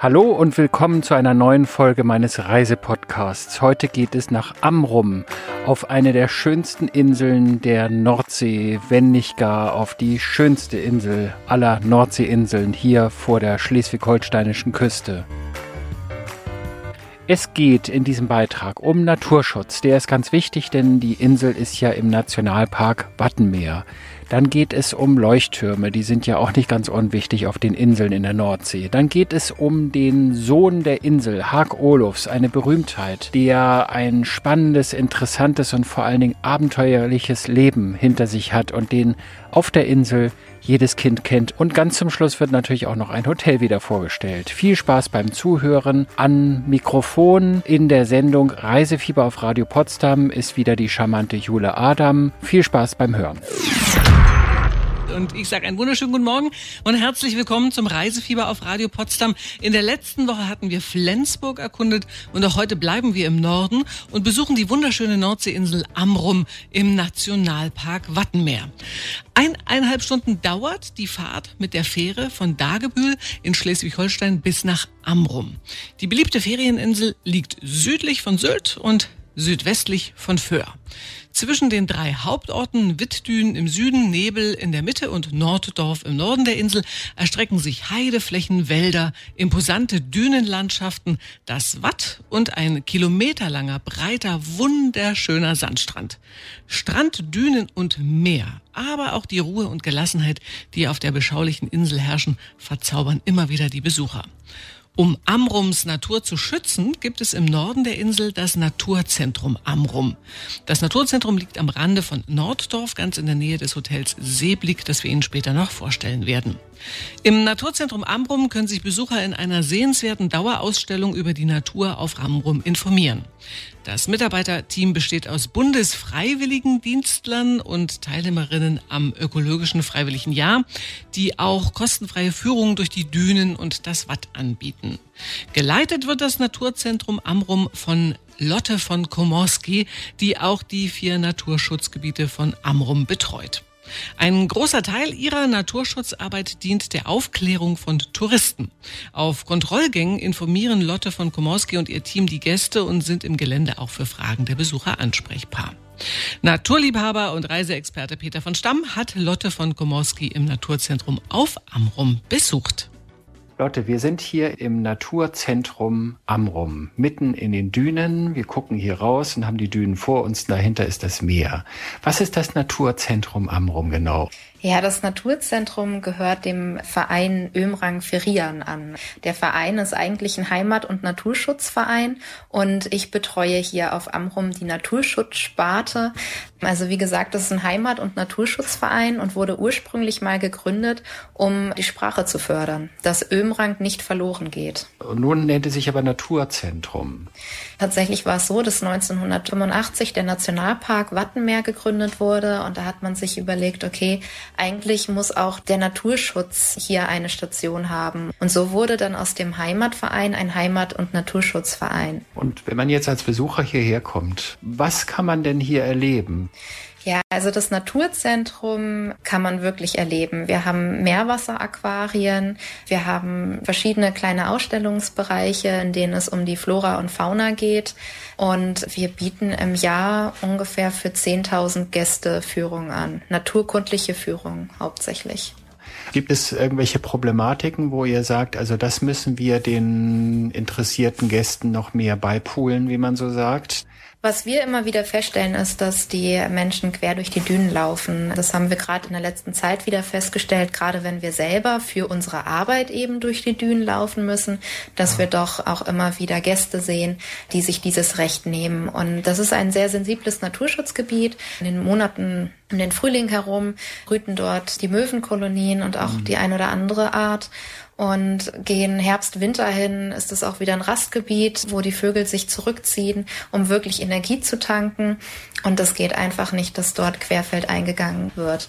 Hallo und willkommen zu einer neuen Folge meines Reisepodcasts. Heute geht es nach Amrum, auf eine der schönsten Inseln der Nordsee, wenn nicht gar auf die schönste Insel aller Nordseeinseln hier vor der schleswig-holsteinischen Küste. Es geht in diesem Beitrag um Naturschutz. Der ist ganz wichtig, denn die Insel ist ja im Nationalpark Wattenmeer. Dann geht es um Leuchttürme, die sind ja auch nicht ganz unwichtig auf den Inseln in der Nordsee. Dann geht es um den Sohn der Insel, Hag Olufs, eine Berühmtheit, der ein spannendes, interessantes und vor allen Dingen abenteuerliches Leben hinter sich hat und den auf der Insel jedes Kind kennt. Und ganz zum Schluss wird natürlich auch noch ein Hotel wieder vorgestellt. Viel Spaß beim Zuhören. An Mikrofon in der Sendung Reisefieber auf Radio Potsdam ist wieder die charmante Jule Adam. Viel Spaß beim Hören. Und ich sage einen wunderschönen guten Morgen und herzlich willkommen zum Reisefieber auf Radio Potsdam. In der letzten Woche hatten wir Flensburg erkundet und auch heute bleiben wir im Norden und besuchen die wunderschöne Nordseeinsel Amrum im Nationalpark Wattenmeer. Eineinhalb Stunden dauert die Fahrt mit der Fähre von Dagebühl in Schleswig-Holstein bis nach Amrum. Die beliebte Ferieninsel liegt südlich von Sylt und südwestlich von Föhr. Zwischen den drei Hauptorten Wittdün im Süden, Nebel in der Mitte und Norddorf im Norden der Insel erstrecken sich Heideflächen, Wälder, imposante Dünenlandschaften, das Watt und ein kilometerlanger, breiter, wunderschöner Sandstrand. Strand, Dünen und Meer, aber auch die Ruhe und Gelassenheit, die auf der beschaulichen Insel herrschen, verzaubern immer wieder die Besucher. Um Amrums Natur zu schützen, gibt es im Norden der Insel das Naturzentrum Amrum. Das Naturzentrum liegt am Rande von Norddorf, ganz in der Nähe des Hotels Seeblick, das wir Ihnen später noch vorstellen werden. Im Naturzentrum Amrum können sich Besucher in einer sehenswerten Dauerausstellung über die Natur auf Amrum informieren. Das Mitarbeiterteam besteht aus Bundesfreiwilligendienstlern und Teilnehmerinnen am ökologischen Freiwilligen Jahr, die auch kostenfreie Führungen durch die Dünen und das Watt anbieten. Geleitet wird das Naturzentrum Amrum von Lotte von Komorski, die auch die vier Naturschutzgebiete von Amrum betreut. Ein großer Teil ihrer Naturschutzarbeit dient der Aufklärung von Touristen. Auf Kontrollgängen informieren Lotte von Komorski und ihr Team die Gäste und sind im Gelände auch für Fragen der Besucher ansprechbar. Naturliebhaber und Reiseexperte Peter von Stamm hat Lotte von Komorski im Naturzentrum auf Amrum besucht. Lotte, wir sind hier im Naturzentrum Amrum, mitten in den Dünen. Wir gucken hier raus und haben die Dünen vor uns. Dahinter ist das Meer. Was ist das Naturzentrum Amrum genau? Ja, das Naturzentrum gehört dem Verein Ömrang Ferian an. Der Verein ist eigentlich ein Heimat- und Naturschutzverein und ich betreue hier auf Amrum die Naturschutzsparte. Also wie gesagt, das ist ein Heimat- und Naturschutzverein und wurde ursprünglich mal gegründet, um die Sprache zu fördern, dass Ömrang nicht verloren geht. Und nun nennt es sich aber Naturzentrum. Tatsächlich war es so, dass 1985 der Nationalpark Wattenmeer gegründet wurde und da hat man sich überlegt, okay, eigentlich muss auch der Naturschutz hier eine Station haben. Und so wurde dann aus dem Heimatverein ein Heimat- und Naturschutzverein. Und wenn man jetzt als Besucher hierher kommt, was kann man denn hier erleben? Ja, also das Naturzentrum kann man wirklich erleben. Wir haben Meerwasseraquarien, wir haben verschiedene kleine Ausstellungsbereiche, in denen es um die Flora und Fauna geht. Und wir bieten im Jahr ungefähr für 10.000 Gäste Führungen an. Naturkundliche Führungen hauptsächlich. Gibt es irgendwelche Problematiken, wo ihr sagt, also das müssen wir den interessierten Gästen noch mehr beipulen, wie man so sagt? Was wir immer wieder feststellen, ist, dass die Menschen quer durch die Dünen laufen. Das haben wir gerade in der letzten Zeit wieder festgestellt, gerade wenn wir selber für unsere Arbeit eben durch die Dünen laufen müssen, dass wir doch auch immer wieder Gäste sehen, die sich dieses Recht nehmen. Und das ist ein sehr sensibles Naturschutzgebiet. In den Monaten um den Frühling herum brüten dort die Möwenkolonien und auch mhm. die ein oder andere Art. Und gehen Herbst, Winter hin, ist es auch wieder ein Rastgebiet, wo die Vögel sich zurückziehen, um wirklich Energie zu tanken. Und es geht einfach nicht, dass dort querfeld eingegangen wird.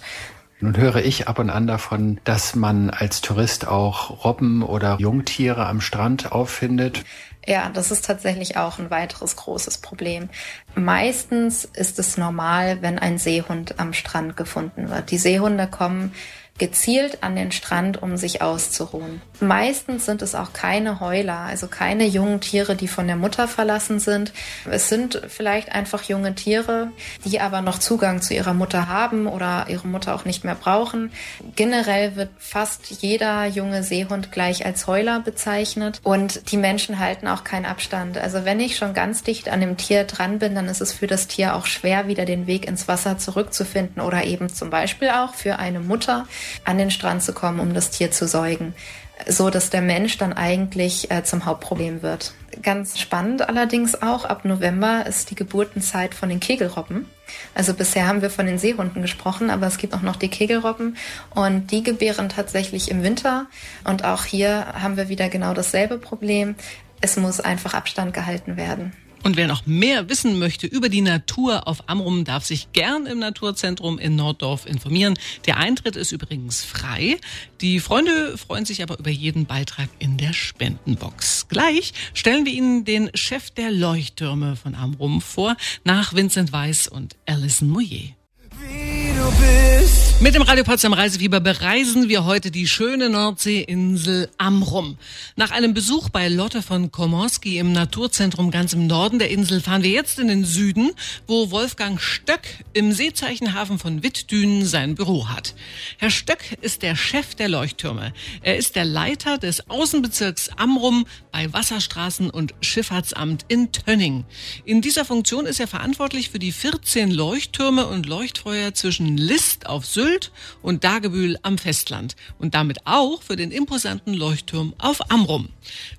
Nun höre ich ab und an davon, dass man als Tourist auch Robben oder Jungtiere am Strand auffindet. Ja, das ist tatsächlich auch ein weiteres großes Problem. Meistens ist es normal, wenn ein Seehund am Strand gefunden wird. Die Seehunde kommen gezielt an den Strand, um sich auszuruhen. Meistens sind es auch keine Heuler, also keine jungen Tiere, die von der Mutter verlassen sind. Es sind vielleicht einfach junge Tiere, die aber noch Zugang zu ihrer Mutter haben oder ihre Mutter auch nicht mehr brauchen. Generell wird fast jeder junge Seehund gleich als Heuler bezeichnet und die Menschen halten auch keinen Abstand. Also wenn ich schon ganz dicht an dem Tier dran bin, dann ist es für das Tier auch schwer, wieder den Weg ins Wasser zurückzufinden oder eben zum Beispiel auch für eine Mutter an den Strand zu kommen, um das Tier zu säugen so dass der Mensch dann eigentlich äh, zum Hauptproblem wird. Ganz spannend allerdings auch, ab November ist die Geburtenzeit von den Kegelrobben. Also bisher haben wir von den Seehunden gesprochen, aber es gibt auch noch die Kegelrobben und die gebären tatsächlich im Winter. Und auch hier haben wir wieder genau dasselbe Problem. Es muss einfach Abstand gehalten werden. Und wer noch mehr wissen möchte über die Natur auf Amrum, darf sich gern im Naturzentrum in Norddorf informieren. Der Eintritt ist übrigens frei. Die Freunde freuen sich aber über jeden Beitrag in der Spendenbox. Gleich stellen wir Ihnen den Chef der Leuchttürme von Amrum vor, nach Vincent Weiss und Alison Moyer. Mit dem Radio Potsdam Reisefieber bereisen wir heute die schöne Nordseeinsel Amrum. Nach einem Besuch bei Lotte von Komorski im Naturzentrum ganz im Norden der Insel fahren wir jetzt in den Süden, wo Wolfgang Stöck im Seezeichenhafen von Wittdünen sein Büro hat. Herr Stöck ist der Chef der Leuchttürme. Er ist der Leiter des Außenbezirks Amrum bei Wasserstraßen und Schifffahrtsamt in Tönning. In dieser Funktion ist er verantwortlich für die 14 Leuchttürme und Leuchtfeuer zwischen List auf Sylt und Dagebühl am Festland und damit auch für den imposanten Leuchtturm auf Amrum.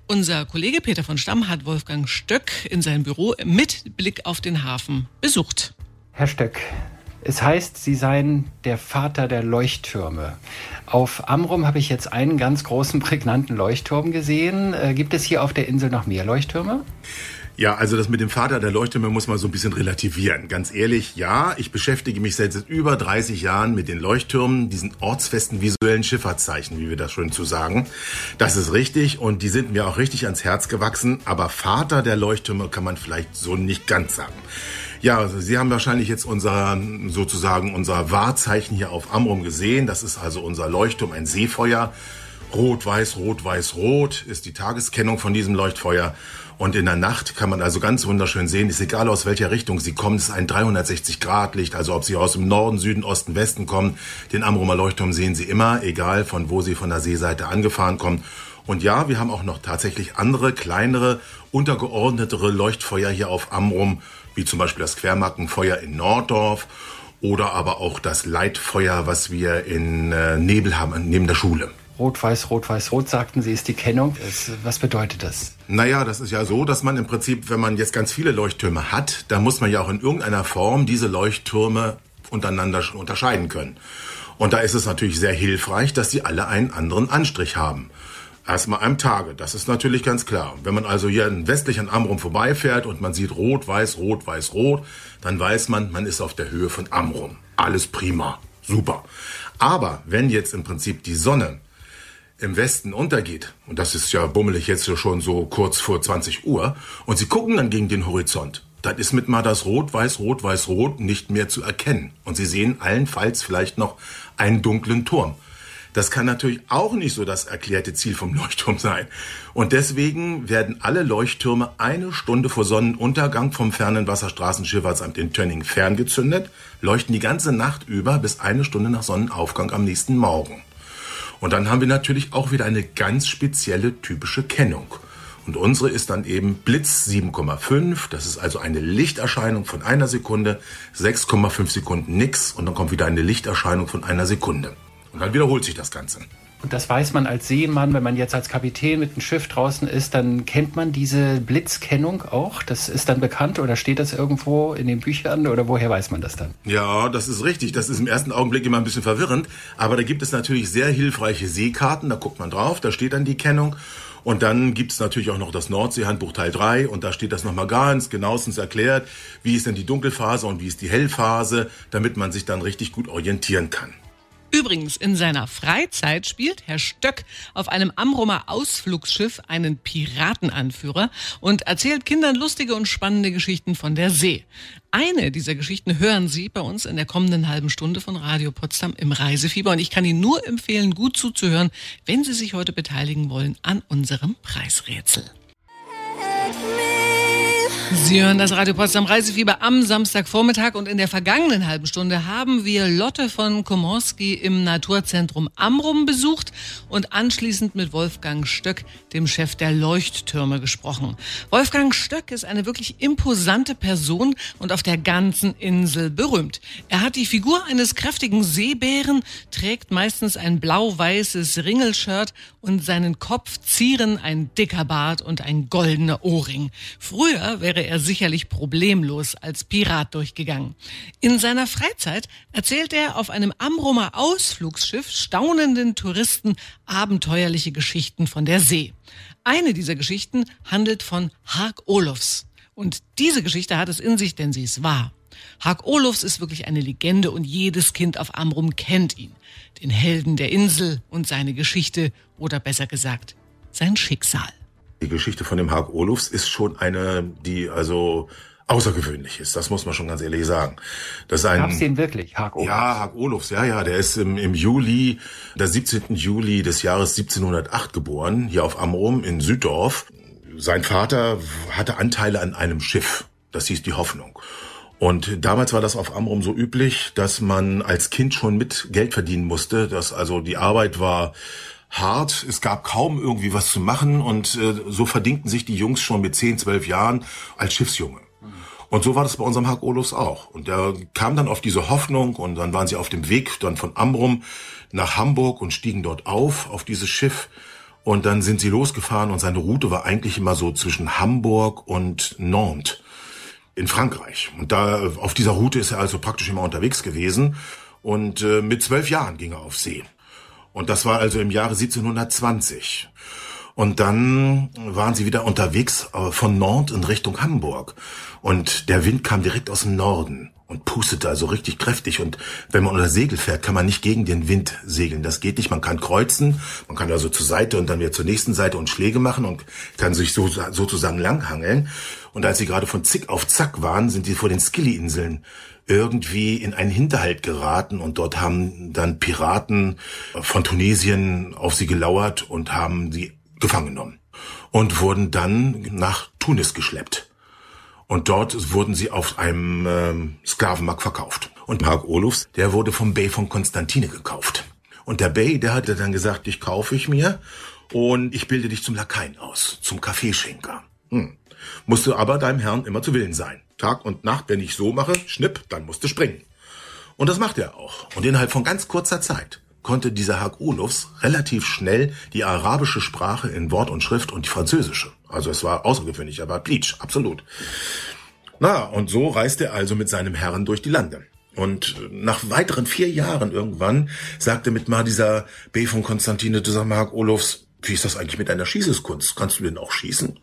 Unser Kollege Peter von Stamm hat Wolfgang Stöck in sein Büro mit Blick auf den Hafen besucht. Herr Stöck, es heißt, Sie seien der Vater der Leuchttürme. Auf Amrum habe ich jetzt einen ganz großen, prägnanten Leuchtturm gesehen. Äh, gibt es hier auf der Insel noch mehr Leuchttürme? Ja, also das mit dem Vater der Leuchttürme muss man so ein bisschen relativieren. Ganz ehrlich, ja, ich beschäftige mich seit über 30 Jahren mit den Leuchttürmen, diesen ortsfesten visuellen Schifffahrtszeichen, wie wir das schön zu sagen. Das ist richtig und die sind mir auch richtig ans Herz gewachsen, aber Vater der Leuchttürme kann man vielleicht so nicht ganz sagen. Ja, also Sie haben wahrscheinlich jetzt unser, sozusagen unser Wahrzeichen hier auf Amrum gesehen. Das ist also unser Leuchtturm, ein Seefeuer. Rot, weiß, rot, weiß, rot ist die Tageskennung von diesem Leuchtfeuer. Und in der Nacht kann man also ganz wunderschön sehen, ist egal aus welcher Richtung Sie kommen, es ist ein 360-Grad-Licht, also ob Sie aus dem Norden, Süden, Osten, Westen kommen, den Amrumer Leuchtturm sehen Sie immer, egal von wo Sie von der Seeseite angefahren kommen. Und ja, wir haben auch noch tatsächlich andere, kleinere, untergeordnetere Leuchtfeuer hier auf Amrum, wie zum Beispiel das Quermarkenfeuer in Norddorf oder aber auch das Leitfeuer, was wir in äh, Nebel haben, neben der Schule. Rot-Weiß, Rot-Weiß, Rot, sagten Sie, ist die Kennung. Was bedeutet das? Naja, das ist ja so, dass man im Prinzip, wenn man jetzt ganz viele Leuchttürme hat, dann muss man ja auch in irgendeiner Form diese Leuchttürme untereinander unterscheiden können. Und da ist es natürlich sehr hilfreich, dass sie alle einen anderen Anstrich haben. Erstmal am Tage, das ist natürlich ganz klar. Wenn man also hier westlich an Amrum vorbeifährt und man sieht rot, weiß, rot, weiß, rot, dann weiß man, man ist auf der Höhe von Amrum. Alles prima, super. Aber wenn jetzt im Prinzip die Sonne im Westen untergeht, und das ist ja bummelig jetzt schon so kurz vor 20 Uhr, und sie gucken dann gegen den Horizont, dann ist mit mal das Rot, Weiß, Rot, Weiß, Rot nicht mehr zu erkennen. Und sie sehen allenfalls vielleicht noch einen dunklen Turm. Das kann natürlich auch nicht so das erklärte Ziel vom Leuchtturm sein. Und deswegen werden alle Leuchttürme eine Stunde vor Sonnenuntergang vom fernen Wasserstraßenschifffahrtsamt in Tönning ferngezündet, leuchten die ganze Nacht über bis eine Stunde nach Sonnenaufgang am nächsten Morgen. Und dann haben wir natürlich auch wieder eine ganz spezielle typische Kennung. Und unsere ist dann eben Blitz 7,5. Das ist also eine Lichterscheinung von einer Sekunde, 6,5 Sekunden nix und dann kommt wieder eine Lichterscheinung von einer Sekunde. Und dann wiederholt sich das Ganze. Und das weiß man als Seemann, wenn man jetzt als Kapitän mit einem Schiff draußen ist, dann kennt man diese Blitzkennung auch. Das ist dann bekannt oder steht das irgendwo in den Büchern oder woher weiß man das dann? Ja, das ist richtig. Das ist im ersten Augenblick immer ein bisschen verwirrend. Aber da gibt es natürlich sehr hilfreiche Seekarten. Da guckt man drauf, da steht dann die Kennung. Und dann gibt es natürlich auch noch das Nordseehandbuch Teil 3 und da steht das nochmal ganz genauestens erklärt, wie ist denn die Dunkelphase und wie ist die Hellphase, damit man sich dann richtig gut orientieren kann. Übrigens, in seiner Freizeit spielt Herr Stöck auf einem Amrumer Ausflugsschiff einen Piratenanführer und erzählt Kindern lustige und spannende Geschichten von der See. Eine dieser Geschichten hören Sie bei uns in der kommenden halben Stunde von Radio Potsdam im Reisefieber und ich kann Ihnen nur empfehlen, gut zuzuhören, wenn Sie sich heute beteiligen wollen an unserem Preisrätsel. Sie hören das Radio Potsdam Reisefieber am Samstagvormittag und in der vergangenen halben Stunde haben wir Lotte von Komorski im Naturzentrum Amrum besucht und anschließend mit Wolfgang Stöck, dem Chef der Leuchttürme, gesprochen. Wolfgang Stöck ist eine wirklich imposante Person und auf der ganzen Insel berühmt. Er hat die Figur eines kräftigen Seebären, trägt meistens ein blau-weißes Ringelshirt und seinen Kopf zieren ein dicker Bart und ein goldener Ohrring. Früher wäre wäre er sicherlich problemlos als Pirat durchgegangen. In seiner Freizeit erzählt er auf einem Amrumer Ausflugsschiff staunenden Touristen abenteuerliche Geschichten von der See. Eine dieser Geschichten handelt von Hark Olofs. Und diese Geschichte hat es in sich, denn sie ist wahr. Hark Olofs ist wirklich eine Legende und jedes Kind auf Amrum kennt ihn. Den Helden der Insel und seine Geschichte oder besser gesagt, sein Schicksal. Die Geschichte von dem Haag Olufs ist schon eine, die also außergewöhnlich ist. Das muss man schon ganz ehrlich sagen. Das ist ein, Gab's den wirklich, Haag Olufs? Ja, Haag Olufs, ja, ja. Der ist im, im Juli, der 17. Juli des Jahres 1708 geboren, hier auf Amrum in Süddorf. Sein Vater hatte Anteile an einem Schiff. Das hieß die Hoffnung. Und damals war das auf Amrum so üblich, dass man als Kind schon mit Geld verdienen musste. Dass also die Arbeit war hart. Es gab kaum irgendwie was zu machen und äh, so verdingten sich die Jungs schon mit 10, 12 Jahren als Schiffsjunge. Und so war das bei unserem Hack Olufs auch. Und der kam dann auf diese Hoffnung und dann waren sie auf dem Weg dann von Amrum nach Hamburg und stiegen dort auf, auf dieses Schiff. Und dann sind sie losgefahren und seine Route war eigentlich immer so zwischen Hamburg und Nantes in Frankreich. Und da auf dieser Route ist er also praktisch immer unterwegs gewesen. Und äh, mit zwölf Jahren ging er auf See. Und das war also im Jahre 1720. Und dann waren sie wieder unterwegs äh, von Nantes in Richtung Hamburg. Und der Wind kam direkt aus dem Norden und pustete also richtig kräftig. Und wenn man unter Segel fährt, kann man nicht gegen den Wind segeln. Das geht nicht. Man kann kreuzen, man kann also zur Seite und dann wieder zur nächsten Seite und Schläge machen und kann sich so sozusagen langhangeln. Und als sie gerade von Zick auf Zack waren, sind sie vor den Skilly-Inseln irgendwie in einen Hinterhalt geraten und dort haben dann Piraten von Tunesien auf sie gelauert und haben sie gefangen genommen und wurden dann nach Tunis geschleppt. Und dort wurden sie auf einem äh, Sklavenmarkt verkauft. Und Mark Olufs, der wurde vom Bay von Konstantine gekauft. Und der Bay, der hatte dann gesagt, dich kaufe ich mir und ich bilde dich zum Lakaien aus, zum Kaffeeschenker. Hm. Musst du aber deinem Herrn immer zu Willen sein. Tag und Nacht, wenn ich so mache, schnipp, dann musst du springen. Und das macht er auch. Und innerhalb von ganz kurzer Zeit konnte dieser Hag Olufs relativ schnell die arabische Sprache in Wort und Schrift und die französische. Also es war außergewöhnlich, er war Bleach, absolut. Na, und so reiste er also mit seinem Herrn durch die Lande. Und nach weiteren vier Jahren irgendwann sagte mit mal dieser B von Konstantine zu seinem Hag Olufs, wie ist das eigentlich mit deiner Schießeskunst? Kannst du denn auch schießen?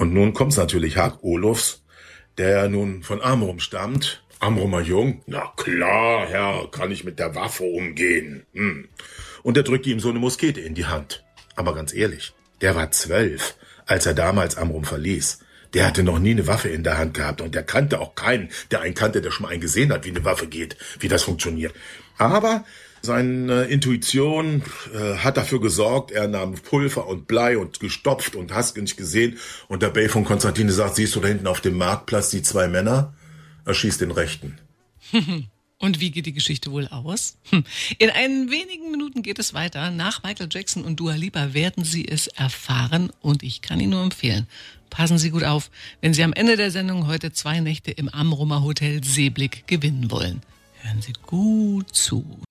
Und nun kommt's natürlich Hag Olufs der nun von Amrum stammt. Amrumer Jung? Na klar, Herr, kann ich mit der Waffe umgehen. Hm. Und er drückte ihm so eine Muskete in die Hand. Aber ganz ehrlich, der war zwölf, als er damals Amrum verließ. Der hatte noch nie eine Waffe in der Hand gehabt und der kannte auch keinen, der einen kannte, der schon mal einen gesehen hat, wie eine Waffe geht, wie das funktioniert. Aber seine Intuition äh, hat dafür gesorgt, er nahm Pulver und Blei und gestopft und hast nicht gesehen. Und der Bay von Konstantine sagt, siehst du da hinten auf dem Marktplatz die zwei Männer? Er schießt den Rechten. Und wie geht die Geschichte wohl aus? Hm. In einen wenigen Minuten geht es weiter. Nach Michael Jackson und Dua Lipa werden Sie es erfahren und ich kann Ihnen nur empfehlen. Passen Sie gut auf, wenn Sie am Ende der Sendung heute zwei Nächte im Amrumer Hotel Seeblick gewinnen wollen. Hören Sie gut zu.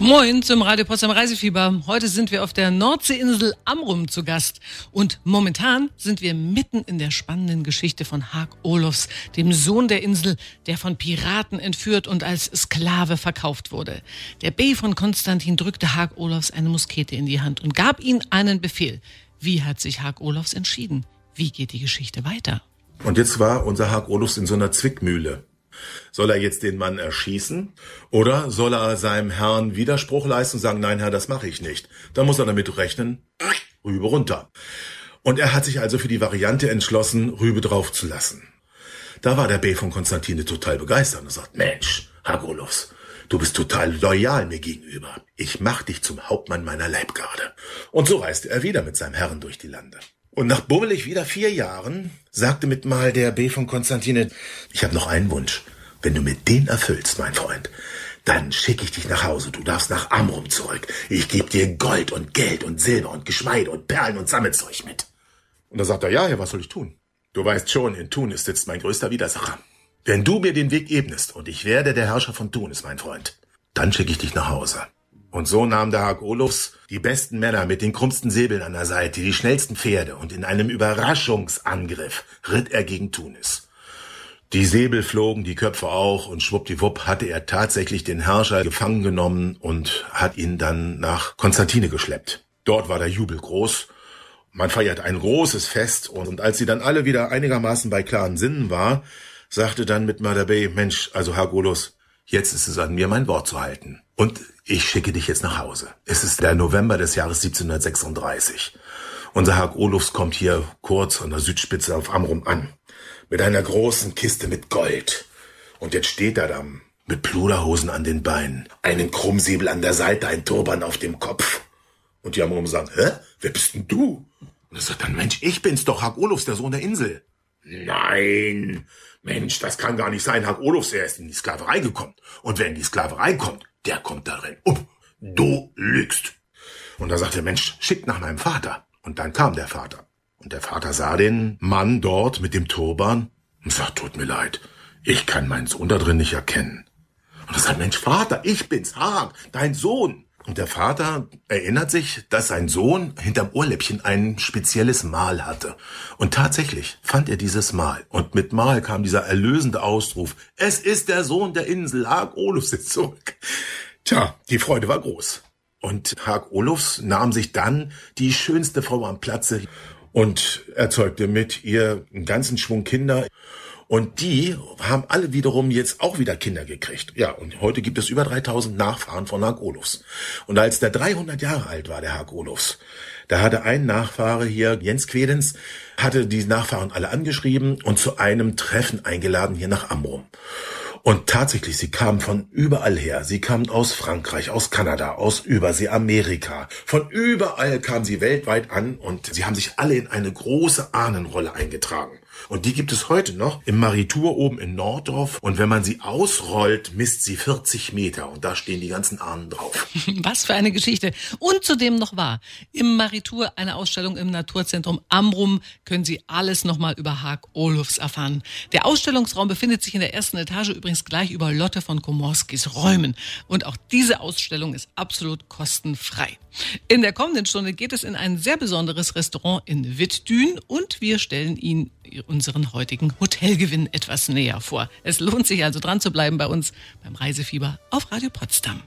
Moin zum Radio Potsdam Reisefieber. Heute sind wir auf der Nordseeinsel Amrum zu Gast. Und momentan sind wir mitten in der spannenden Geschichte von Haag Olofs, dem Sohn der Insel, der von Piraten entführt und als Sklave verkauft wurde. Der B von Konstantin drückte Haag Olofs eine Muskete in die Hand und gab ihm einen Befehl. Wie hat sich Haag Olofs entschieden? Wie geht die Geschichte weiter? Und jetzt war unser Haag Olofs in so einer Zwickmühle. Soll er jetzt den Mann erschießen oder soll er seinem Herrn Widerspruch leisten und sagen, nein Herr, das mache ich nicht. Da muss er damit rechnen, Rübe runter. Und er hat sich also für die Variante entschlossen, Rübe draufzulassen. Da war der B von Konstantine total begeistert und sagt, Mensch, Herr Golofs, du bist total loyal mir gegenüber. Ich mach dich zum Hauptmann meiner Leibgarde. Und so reiste er wieder mit seinem Herrn durch die Lande. Und nach bummelig wieder vier Jahren sagte mit mal der B von Konstantine, ich habe noch einen Wunsch. Wenn du mir den erfüllst, mein Freund, dann schicke ich dich nach Hause. Du darfst nach Amrum zurück. Ich gebe dir Gold und Geld und Silber und Geschmeide und Perlen und Sammelzeug mit. Und da sagt er, ja, ja, was soll ich tun? Du weißt schon, in Tunis sitzt mein größter Widersacher. Wenn du mir den Weg ebnest und ich werde der Herrscher von Tunis, mein Freund, dann schicke ich dich nach Hause. Und so nahm der Hag Olufs die besten Männer mit den krummsten Säbeln an der Seite, die schnellsten Pferde und in einem Überraschungsangriff ritt er gegen Tunis. Die Säbel flogen, die Köpfe auch und schwuppdiwupp hatte er tatsächlich den Herrscher gefangen genommen und hat ihn dann nach Konstantine geschleppt. Dort war der Jubel groß. Man feiert ein großes Fest und als sie dann alle wieder einigermaßen bei klaren Sinnen war, sagte dann mit Madabey, Mensch, also Herr jetzt ist es an mir, mein Wort zu halten. Und ich schicke dich jetzt nach Hause. Es ist der November des Jahres 1736. Unser Herr Olufs kommt hier kurz an der Südspitze auf Amrum an. Mit einer großen Kiste mit Gold. Und jetzt steht er da mit Pluderhosen an den Beinen, einen Krummsäbel an der Seite, ein Turban auf dem Kopf. Und die Amrum sagen, hä? Wer bist denn du? Und er sagt dann, Mensch, ich bin's doch, Hag Olufs, der Sohn der Insel. Nein, Mensch, das kann gar nicht sein. Hag Olufs, er ist in die Sklaverei gekommen. Und wer in die Sklaverei kommt, der kommt darin um. Du lügst. Und da sagt der Mensch, schickt nach meinem Vater. Und dann kam der Vater. Und der Vater sah den Mann dort mit dem Turban und sagt, tut mir leid, ich kann meinen Sohn da drin nicht erkennen. Und er sagt, Mensch, Vater, ich bin's, Haag, dein Sohn. Und der Vater erinnert sich, dass sein Sohn hinterm Ohrläppchen ein spezielles Mal hatte. Und tatsächlich fand er dieses Mal. Und mit Mal kam dieser erlösende Ausruf, es ist der Sohn der Insel, Hag Olufs ist zurück. Tja, die Freude war groß. Und Hag Olufs nahm sich dann die schönste Frau am Platze und erzeugte mit ihr einen ganzen Schwung Kinder. Und die haben alle wiederum jetzt auch wieder Kinder gekriegt. Ja, und heute gibt es über 3000 Nachfahren von Hag Olufs. Und als der 300 Jahre alt war, der Hag Olufs, da hatte ein Nachfahre hier, Jens Quedens, hatte die Nachfahren alle angeschrieben und zu einem Treffen eingeladen hier nach Amrum. Und tatsächlich, sie kamen von überall her. Sie kamen aus Frankreich, aus Kanada, aus Übersee, Amerika. Von überall kamen sie weltweit an und sie haben sich alle in eine große Ahnenrolle eingetragen. Und die gibt es heute noch im Maritur oben in Norddorf. Und wenn man sie ausrollt, misst sie 40 Meter. Und da stehen die ganzen Ahnen drauf. Was für eine Geschichte. Und zudem noch wahr. Im Maritur eine Ausstellung im Naturzentrum Amrum können Sie alles nochmal über Haag Olufs erfahren. Der Ausstellungsraum befindet sich in der ersten Etage übrigens gleich über Lotte von Komorskis Räumen. Und auch diese Ausstellung ist absolut kostenfrei. In der kommenden Stunde geht es in ein sehr besonderes Restaurant in Wittdün und wir stellen Ihnen unseren heutigen Hotelgewinn etwas näher vor. Es lohnt sich also dran zu bleiben bei uns beim Reisefieber auf Radio Potsdam.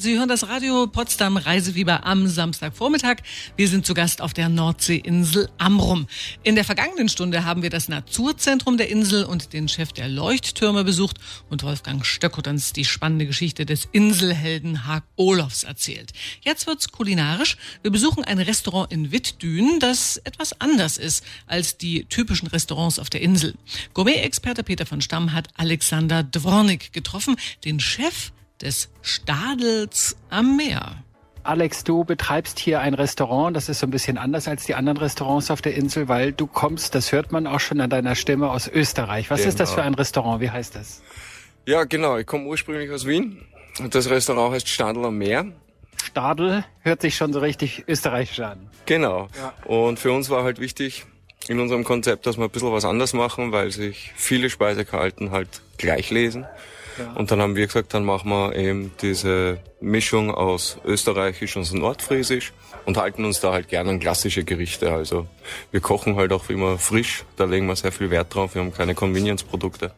Sie hören das Radio Potsdam Reisefieber am Samstagvormittag. Wir sind zu Gast auf der Nordseeinsel Amrum. In der vergangenen Stunde haben wir das Naturzentrum der Insel und den Chef der Leuchttürme besucht und Wolfgang Stöck hat uns die spannende Geschichte des Inselhelden Hag Olofs erzählt. Jetzt wird's kulinarisch. Wir besuchen ein Restaurant in Wittdün, das etwas anders ist als die typischen Restaurants auf der Insel. Gourmet-Experte Peter von Stamm hat Alexander Dwornik getroffen, den Chef des Stadels am Meer. Alex, du betreibst hier ein Restaurant, das ist so ein bisschen anders als die anderen Restaurants auf der Insel, weil du kommst, das hört man auch schon an deiner Stimme, aus Österreich. Was genau. ist das für ein Restaurant? Wie heißt das? Ja, genau. Ich komme ursprünglich aus Wien und das Restaurant heißt Stadel am Meer. Stadel hört sich schon so richtig österreichisch an. Genau. Ja. Und für uns war halt wichtig in unserem Konzept, dass wir ein bisschen was anders machen, weil sich viele Speisekarten halt gleich lesen. Und dann haben wir gesagt, dann machen wir eben diese Mischung aus Österreichisch und Nordfriesisch und halten uns da halt gerne an klassische Gerichte. Also wir kochen halt auch immer frisch, da legen wir sehr viel Wert drauf. Wir haben keine Convenience-Produkte.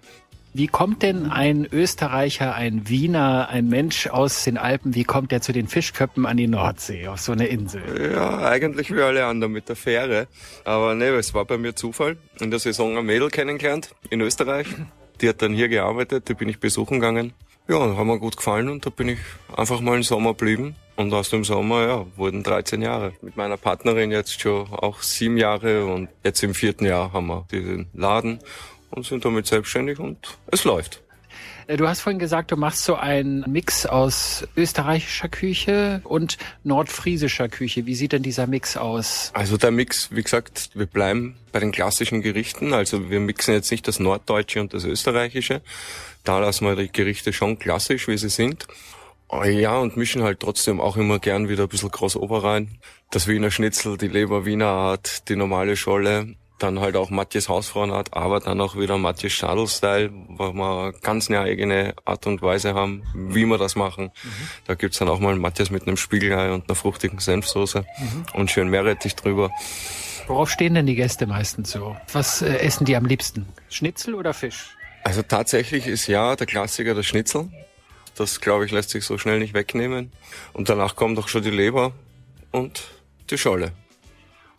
Wie kommt denn ein Österreicher, ein Wiener, ein Mensch aus den Alpen, wie kommt der zu den Fischköppen an die Nordsee, auf so eine Insel? Ja, eigentlich wie alle anderen mit der Fähre. Aber ne, es war bei mir Zufall. In der Saison ein Mädel kennengelernt in Österreich Die hat dann hier gearbeitet, die bin ich besuchen gegangen. Ja, haben mir gut gefallen und da bin ich einfach mal im Sommer geblieben. Und aus dem Sommer, ja, wurden 13 Jahre. Mit meiner Partnerin jetzt schon auch sieben Jahre und jetzt im vierten Jahr haben wir diesen Laden und sind damit selbstständig und es läuft. Äh, du hast vorhin gesagt, du machst so einen Mix aus österreichischer Küche und nordfriesischer Küche. Wie sieht denn dieser Mix aus? Also der Mix, wie gesagt, wir bleiben bei den klassischen Gerichten. Also wir mixen jetzt nicht das Norddeutsche und das Österreichische. Da lassen wir die Gerichte schon klassisch, wie sie sind. Ah, ja, und mischen halt trotzdem auch immer gern wieder ein bisschen Crossover rein. Das Wiener Schnitzel, die Leber Wiener Art, die normale Scholle, dann halt auch Matthias Hausfrauenart, aber dann auch wieder Matthias Stadl-Style, wo wir ganz eine eigene Art und Weise haben, wie wir das machen. Mhm. Da gibt's dann auch mal Matthias mit einem Spiegelei und einer fruchtigen Senfsoße mhm. und schön Meerrettich drüber. Worauf stehen denn die Gäste meistens so? Was äh, essen die am liebsten? Schnitzel oder Fisch? Also tatsächlich ist ja der Klassiker der Schnitzel. Das, glaube ich, lässt sich so schnell nicht wegnehmen. Und danach kommt auch schon die Leber und die Scholle.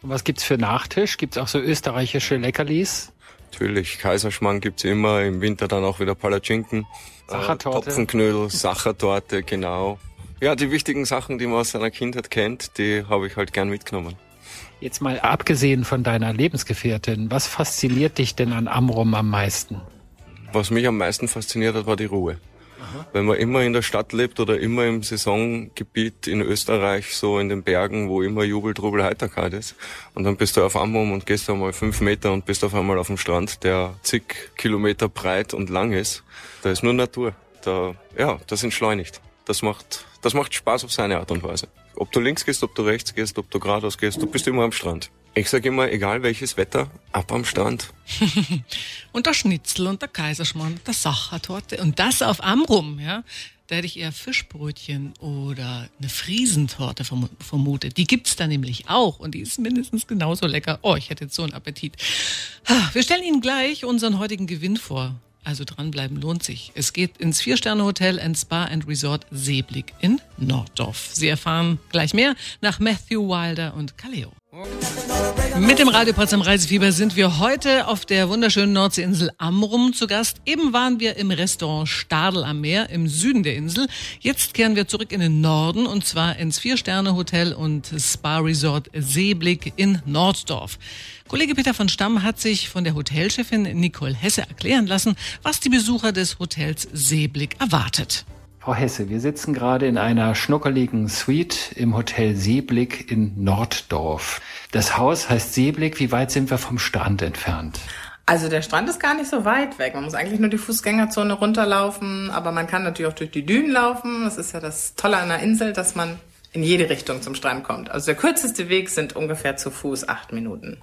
Und was gibt's für Nachtisch? Gibt's auch so österreichische Leckerlis? Natürlich, Kaiserschmarrn gibt's immer, im Winter dann auch wieder Palatschinken, äh, Sachertorte. Äh, Topfenknödel, Sachertorte, genau. Ja, die wichtigen Sachen, die man aus seiner Kindheit kennt, die habe ich halt gern mitgenommen. Jetzt mal abgesehen von deiner Lebensgefährtin, was fasziniert dich denn an Amrum am meisten? Was mich am meisten fasziniert hat, war die Ruhe. Wenn man immer in der Stadt lebt oder immer im Saisongebiet in Österreich, so in den Bergen, wo immer Jubel, Trubel, Heiterkeit ist, und dann bist du auf Amrum und gehst einmal fünf Meter und bist auf einmal auf dem Strand, der zig Kilometer breit und lang ist, da ist nur Natur. Da, ja, das entschleunigt. Das macht, das macht Spaß auf seine Art und Weise. Ob du links gehst, ob du rechts gehst, ob du geradeaus gehst, du bist immer am Strand. Ich sage immer, egal welches Wetter, ab am Strand. und der Schnitzel und der Kaiserschmarrn, der Sachertorte und das auf Amrum, ja. Da hätte ich eher Fischbrötchen oder eine Friesentorte vermutet. Die gibt's da nämlich auch und die ist mindestens genauso lecker. Oh, ich hätte jetzt so einen Appetit. Wir stellen Ihnen gleich unseren heutigen Gewinn vor. Also dranbleiben lohnt sich. Es geht ins Vier-Sterne-Hotel and Spa and Resort Seeblick in Norddorf. Sie erfahren gleich mehr nach Matthew Wilder und Kaleo. Mit dem Radio Potsdam Reisefieber sind wir heute auf der wunderschönen Nordseeinsel Amrum zu Gast. Eben waren wir im Restaurant Stadel am Meer im Süden der Insel. Jetzt kehren wir zurück in den Norden und zwar ins Vier-Sterne-Hotel und Spa-Resort Seeblick in Norddorf. Kollege Peter von Stamm hat sich von der Hotelchefin Nicole Hesse erklären lassen, was die Besucher des Hotels Seeblick erwartet. Frau Hesse, wir sitzen gerade in einer schnuckeligen Suite im Hotel Seeblick in Norddorf. Das Haus heißt Seeblick. Wie weit sind wir vom Strand entfernt? Also der Strand ist gar nicht so weit weg. Man muss eigentlich nur die Fußgängerzone runterlaufen, aber man kann natürlich auch durch die Dünen laufen. Das ist ja das Tolle an der Insel, dass man in jede Richtung zum Strand kommt. Also der kürzeste Weg sind ungefähr zu Fuß acht Minuten.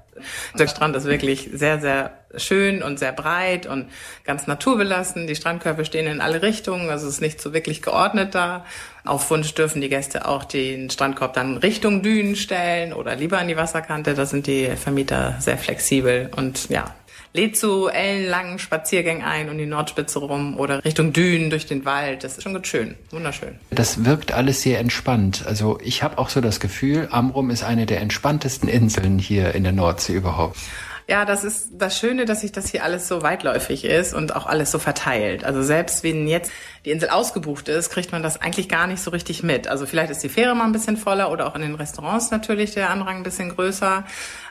Der Strand ist wirklich sehr, sehr schön und sehr breit und ganz naturbelassen. Die Strandkörper stehen in alle Richtungen, also es ist nicht so wirklich geordnet da. Auf Wunsch dürfen die Gäste auch den Strandkorb dann Richtung Dünen stellen oder lieber an die Wasserkante. Da sind die Vermieter sehr flexibel und ja, lädt zu ellenlangen Spaziergängen ein und die Nordspitze rum oder Richtung Dünen durch den Wald. Das ist schon gut schön, wunderschön. Das wirkt alles sehr entspannt. Also ich habe auch so das Gefühl, Amrum ist eine der entspanntesten Inseln hier in der Nordsee überhaupt. Ja, das ist das Schöne, dass sich das hier alles so weitläufig ist und auch alles so verteilt. Also selbst wenn jetzt die Insel ausgebucht ist, kriegt man das eigentlich gar nicht so richtig mit. Also vielleicht ist die Fähre mal ein bisschen voller oder auch in den Restaurants natürlich der Andrang ein bisschen größer.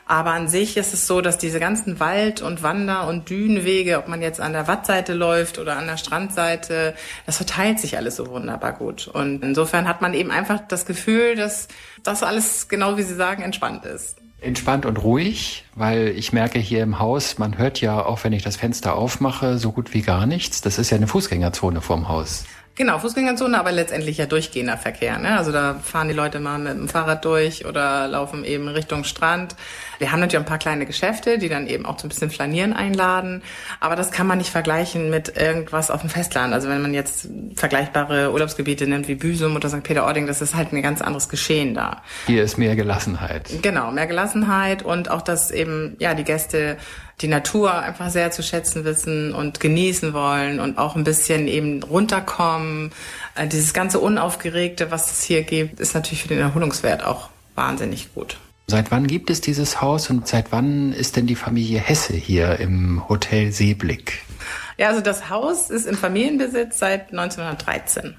Aber an sich ist es so, dass diese ganzen Wald- und Wander- und Dünenwege, ob man jetzt an der Wattseite läuft oder an der Strandseite, das verteilt sich alles so wunderbar gut. Und insofern hat man eben einfach das Gefühl, dass das alles genau wie Sie sagen entspannt ist. Entspannt und ruhig, weil ich merke hier im Haus, man hört ja auch, wenn ich das Fenster aufmache, so gut wie gar nichts. Das ist ja eine Fußgängerzone vorm Haus. Genau, Fußgängerzone, aber letztendlich ja durchgehender Verkehr. Ne? Also da fahren die Leute mal mit dem Fahrrad durch oder laufen eben Richtung Strand. Wir haben natürlich auch ein paar kleine Geschäfte, die dann eben auch so ein bisschen Flanieren einladen. Aber das kann man nicht vergleichen mit irgendwas auf dem Festland. Also wenn man jetzt vergleichbare Urlaubsgebiete nimmt wie Büsum oder St. Peter-Ording, das ist halt ein ganz anderes Geschehen da. Hier ist mehr Gelassenheit. Genau, mehr Gelassenheit und auch, dass eben ja die Gäste die Natur einfach sehr zu schätzen wissen und genießen wollen und auch ein bisschen eben runterkommen. Äh, dieses ganze Unaufgeregte, was es hier gibt, ist natürlich für den Erholungswert auch wahnsinnig gut. Seit wann gibt es dieses Haus und seit wann ist denn die Familie Hesse hier im Hotel Seeblick? Ja, also das Haus ist im Familienbesitz seit 1913.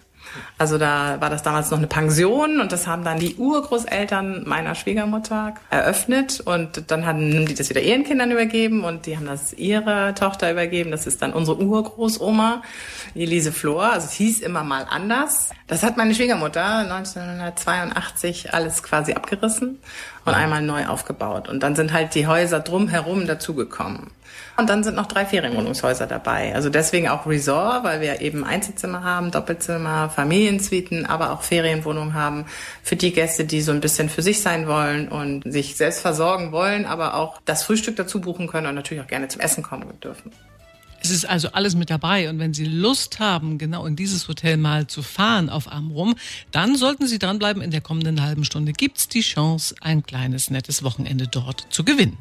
Also da war das damals noch eine Pension und das haben dann die Urgroßeltern meiner Schwiegermutter eröffnet und dann haben die das wieder ihren Kindern übergeben und die haben das ihrer Tochter übergeben. Das ist dann unsere Urgroßoma, die Lise Flor. Also es hieß immer mal anders. Das hat meine Schwiegermutter 1982 alles quasi abgerissen und einmal neu aufgebaut. Und dann sind halt die Häuser drumherum dazugekommen. Und dann sind noch drei Ferienwohnungshäuser dabei. Also deswegen auch Resort, weil wir eben Einzelzimmer haben, Doppelzimmer, Familiensuiten, aber auch Ferienwohnungen haben für die Gäste, die so ein bisschen für sich sein wollen und sich selbst versorgen wollen, aber auch das Frühstück dazu buchen können und natürlich auch gerne zum Essen kommen dürfen. Es ist also alles mit dabei. Und wenn Sie Lust haben, genau in dieses Hotel mal zu fahren auf Amrum, dann sollten Sie dranbleiben. In der kommenden halben Stunde gibt's die Chance, ein kleines, nettes Wochenende dort zu gewinnen.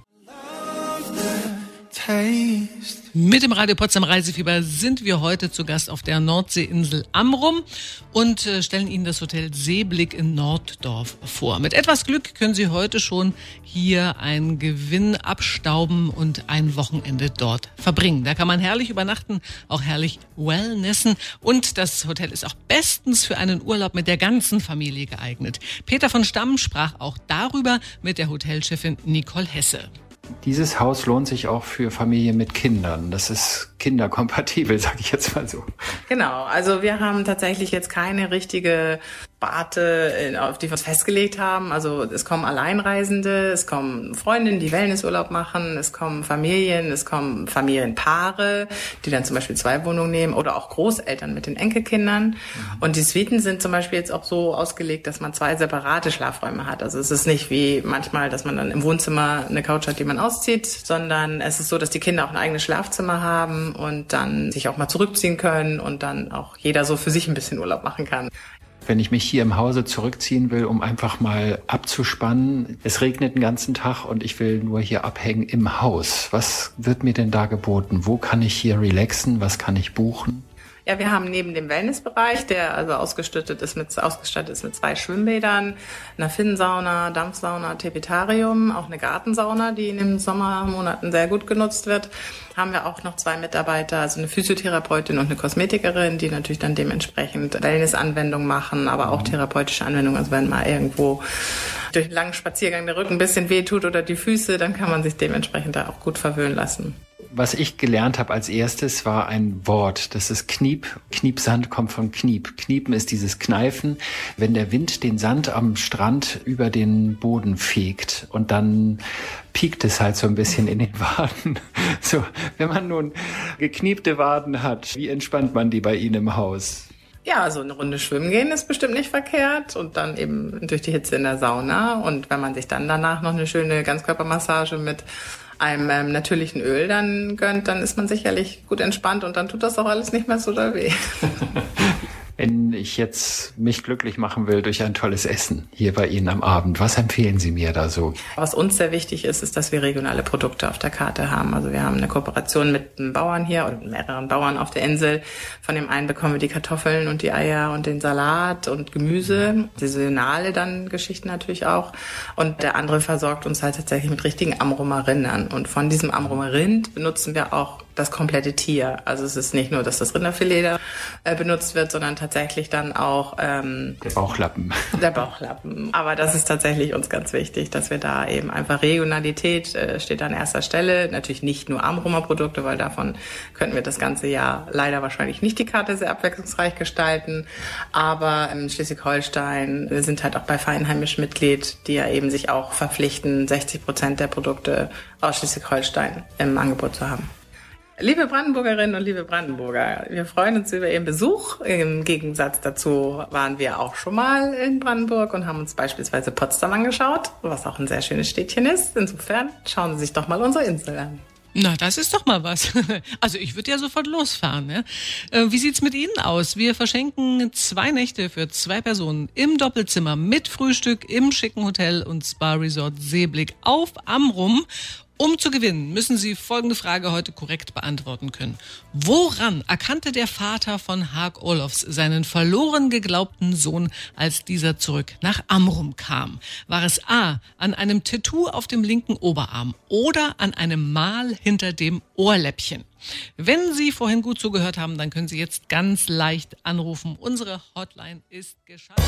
Mit dem Radio Potsdam Reisefieber sind wir heute zu Gast auf der Nordseeinsel Amrum und äh, stellen Ihnen das Hotel Seeblick in Norddorf vor. Mit etwas Glück können Sie heute schon hier einen Gewinn abstauben und ein Wochenende dort verbringen. Da kann man herrlich übernachten, auch herrlich wellnessen und das Hotel ist auch bestens für einen Urlaub mit der ganzen Familie geeignet. Peter von Stamm sprach auch darüber mit der Hotelchefin Nicole Hesse. Dieses Haus lohnt sich auch für Familien mit Kindern. Das ist kinderkompatibel, sage ich jetzt mal so. Genau, also wir haben tatsächlich jetzt keine richtige Sparte, auf die wir uns festgelegt haben. Also es kommen Alleinreisende, es kommen Freundinnen, die Wellnessurlaub machen, es kommen Familien, es kommen Familienpaare, die dann zum Beispiel zwei Wohnungen nehmen oder auch Großeltern mit den Enkelkindern. Mhm. Und die Suiten sind zum Beispiel jetzt auch so ausgelegt, dass man zwei separate Schlafräume hat. Also es ist nicht wie manchmal, dass man dann im Wohnzimmer eine Couch hat, die man auszieht, sondern es ist so, dass die Kinder auch ein eigenes Schlafzimmer haben und dann sich auch mal zurückziehen können und dann auch jeder so für sich ein bisschen Urlaub machen kann wenn ich mich hier im Hause zurückziehen will, um einfach mal abzuspannen. Es regnet den ganzen Tag und ich will nur hier abhängen im Haus. Was wird mir denn da geboten? Wo kann ich hier relaxen? Was kann ich buchen? Ja, wir haben neben dem Wellnessbereich, der also ausgestattet ist mit, ausgestattet ist mit zwei Schwimmbädern, einer Finnsauna, Dampfsauna, Tepetarium, auch eine Gartensauna, die in den Sommermonaten sehr gut genutzt wird, haben wir auch noch zwei Mitarbeiter, also eine Physiotherapeutin und eine Kosmetikerin, die natürlich dann dementsprechend Wellnessanwendungen machen, aber auch therapeutische Anwendungen. Also wenn mal irgendwo durch einen langen Spaziergang der Rücken ein bisschen wehtut oder die Füße, dann kann man sich dementsprechend da auch gut verwöhnen lassen was ich gelernt habe als erstes, war ein Wort. Das ist Kniep. Kniepsand kommt von Kniep. Kniepen ist dieses Kneifen, wenn der Wind den Sand am Strand über den Boden fegt und dann piekt es halt so ein bisschen in den Waden. So, wenn man nun gekniepte Waden hat, wie entspannt man die bei Ihnen im Haus? Ja, also eine Runde schwimmen gehen ist bestimmt nicht verkehrt und dann eben durch die Hitze in der Sauna und wenn man sich dann danach noch eine schöne Ganzkörpermassage mit einem ähm, natürlichen Öl dann gönnt, dann ist man sicherlich gut entspannt und dann tut das auch alles nicht mehr so doll weh. Wenn ich jetzt mich glücklich machen will durch ein tolles Essen hier bei Ihnen am Abend, was empfehlen Sie mir da so? Was uns sehr wichtig ist, ist, dass wir regionale Produkte auf der Karte haben. Also wir haben eine Kooperation mit einem Bauern hier und mehreren Bauern auf der Insel. Von dem einen bekommen wir die Kartoffeln und die Eier und den Salat und Gemüse, saisonale dann Geschichten natürlich auch. Und der andere versorgt uns halt tatsächlich mit richtigen Amrumer Rindern. Und von diesem Amrumer Rind benutzen wir auch das komplette Tier. Also es ist nicht nur, dass das Rinderfilet äh, benutzt wird, sondern tatsächlich dann auch ähm, der Bauchlappen. Der Bauchlappen. Aber das ist tatsächlich uns ganz wichtig, dass wir da eben einfach Regionalität äh, steht an erster Stelle. Natürlich nicht nur Armroma-Produkte, weil davon könnten wir das ganze Jahr leider wahrscheinlich nicht die Karte sehr abwechslungsreich gestalten. Aber in Schleswig-Holstein, wir sind halt auch bei Feinheimisch Mitglied, die ja eben sich auch verpflichten, 60 Prozent der Produkte aus Schleswig-Holstein im Angebot zu haben. Liebe Brandenburgerinnen und liebe Brandenburger, wir freuen uns über Ihren Besuch. Im Gegensatz dazu waren wir auch schon mal in Brandenburg und haben uns beispielsweise Potsdam angeschaut, was auch ein sehr schönes Städtchen ist. Insofern schauen Sie sich doch mal unsere Insel an. Na, das ist doch mal was. Also ich würde ja sofort losfahren. Ne? Wie sieht's mit Ihnen aus? Wir verschenken zwei Nächte für zwei Personen im Doppelzimmer mit Frühstück im schicken Hotel und Spa Resort Seeblick auf Amrum Um zu gewinnen, müssen Sie folgende Frage heute korrekt beantworten können. Woran erkannte der Vater von Haag Olofs seinen verloren geglaubten Sohn, als dieser zurück nach Amrum kam? War es A an einem Tattoo auf dem linken Oberarm oder an einem Mal hinter dem Ohrläppchen? Wenn Sie vorhin gut zugehört haben, dann können Sie jetzt ganz leicht anrufen. Unsere Hotline ist geschaltet.